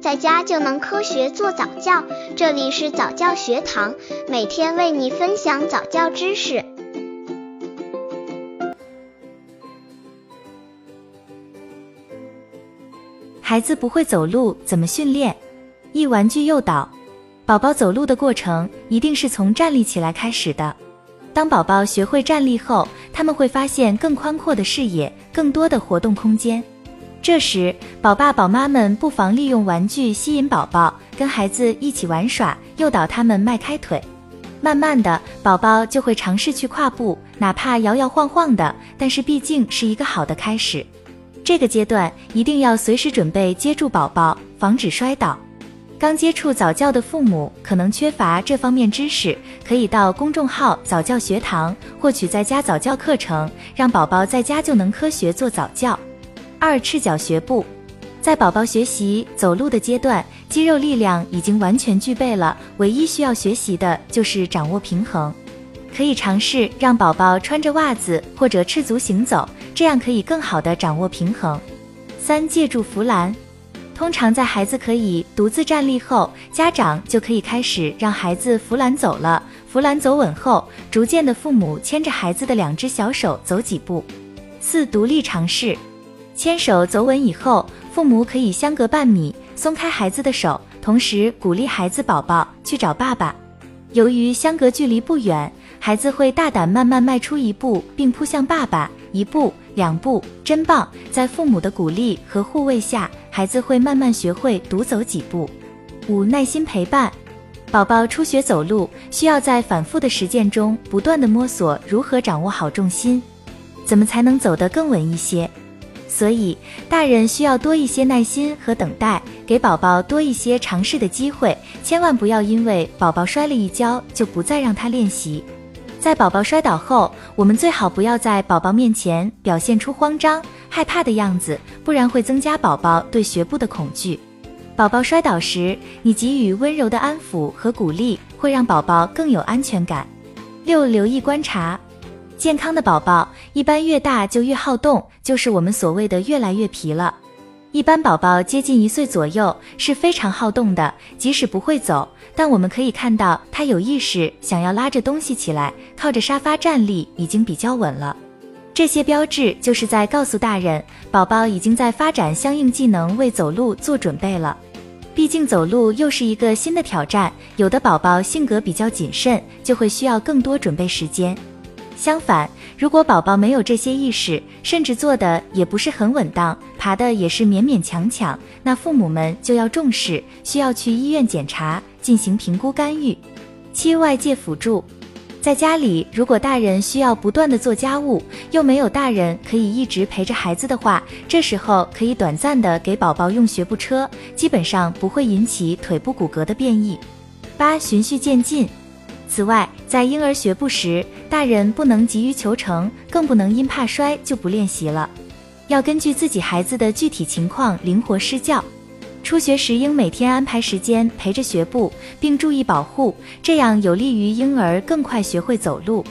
在家就能科学做早教。这里是早教学堂，每天为你分享早教知识。孩子不会走路，怎么训练？一玩具诱导，宝宝走路的过程一定是从站立起来开始的。当宝宝学会站立后，他们会发现更宽阔的视野，更多的活动空间。这时，宝爸宝妈们不妨利用玩具吸引宝宝，跟孩子一起玩耍，诱导他们迈开腿。慢慢的，宝宝就会尝试去跨步，哪怕摇摇晃晃的，但是毕竟是一个好的开始。这个阶段一定要随时准备接住宝宝，防止摔倒。刚接触早教的父母可能缺乏这方面知识，可以到公众号早教学堂获取在家早教课程，让宝宝在家就能科学做早教。二赤脚学步，在宝宝学习走路的阶段，肌肉力量已经完全具备了，唯一需要学习的就是掌握平衡。可以尝试让宝宝穿着袜子或者赤足行走，这样可以更好的掌握平衡。三借助扶栏。通常在孩子可以独自站立后，家长就可以开始让孩子扶栏走了。扶栏走稳后，逐渐的父母牵着孩子的两只小手走几步。四独立尝试，牵手走稳以后，父母可以相隔半米松开孩子的手，同时鼓励孩子宝宝去找爸爸。由于相隔距离不远，孩子会大胆慢慢迈出一步，并扑向爸爸。一步。两步真棒，在父母的鼓励和护卫下，孩子会慢慢学会独走几步。五耐心陪伴，宝宝初学走路，需要在反复的实践中不断的摸索如何掌握好重心，怎么才能走得更稳一些。所以大人需要多一些耐心和等待，给宝宝多一些尝试的机会，千万不要因为宝宝摔了一跤就不再让他练习。在宝宝摔倒后，我们最好不要在宝宝面前表现出慌张、害怕的样子，不然会增加宝宝对学步的恐惧。宝宝摔倒时，你给予温柔的安抚和鼓励，会让宝宝更有安全感。六、留意观察，健康的宝宝一般越大就越好动，就是我们所谓的越来越皮了。一般宝宝接近一岁左右是非常好动的，即使不会走，但我们可以看到他有意识想要拉着东西起来，靠着沙发站立已经比较稳了。这些标志就是在告诉大人，宝宝已经在发展相应技能，为走路做准备了。毕竟走路又是一个新的挑战，有的宝宝性格比较谨慎，就会需要更多准备时间。相反，如果宝宝没有这些意识，甚至做的也不是很稳当，爬的也是勉勉强强，那父母们就要重视，需要去医院检查，进行评估干预。七外界辅助，在家里如果大人需要不断的做家务，又没有大人可以一直陪着孩子的话，这时候可以短暂的给宝宝用学步车，基本上不会引起腿部骨骼的变异。八循序渐进。此外，在婴儿学步时，大人不能急于求成，更不能因怕摔就不练习了。要根据自己孩子的具体情况灵活施教。初学时应每天安排时间陪着学步，并注意保护，这样有利于婴儿更快学会走路。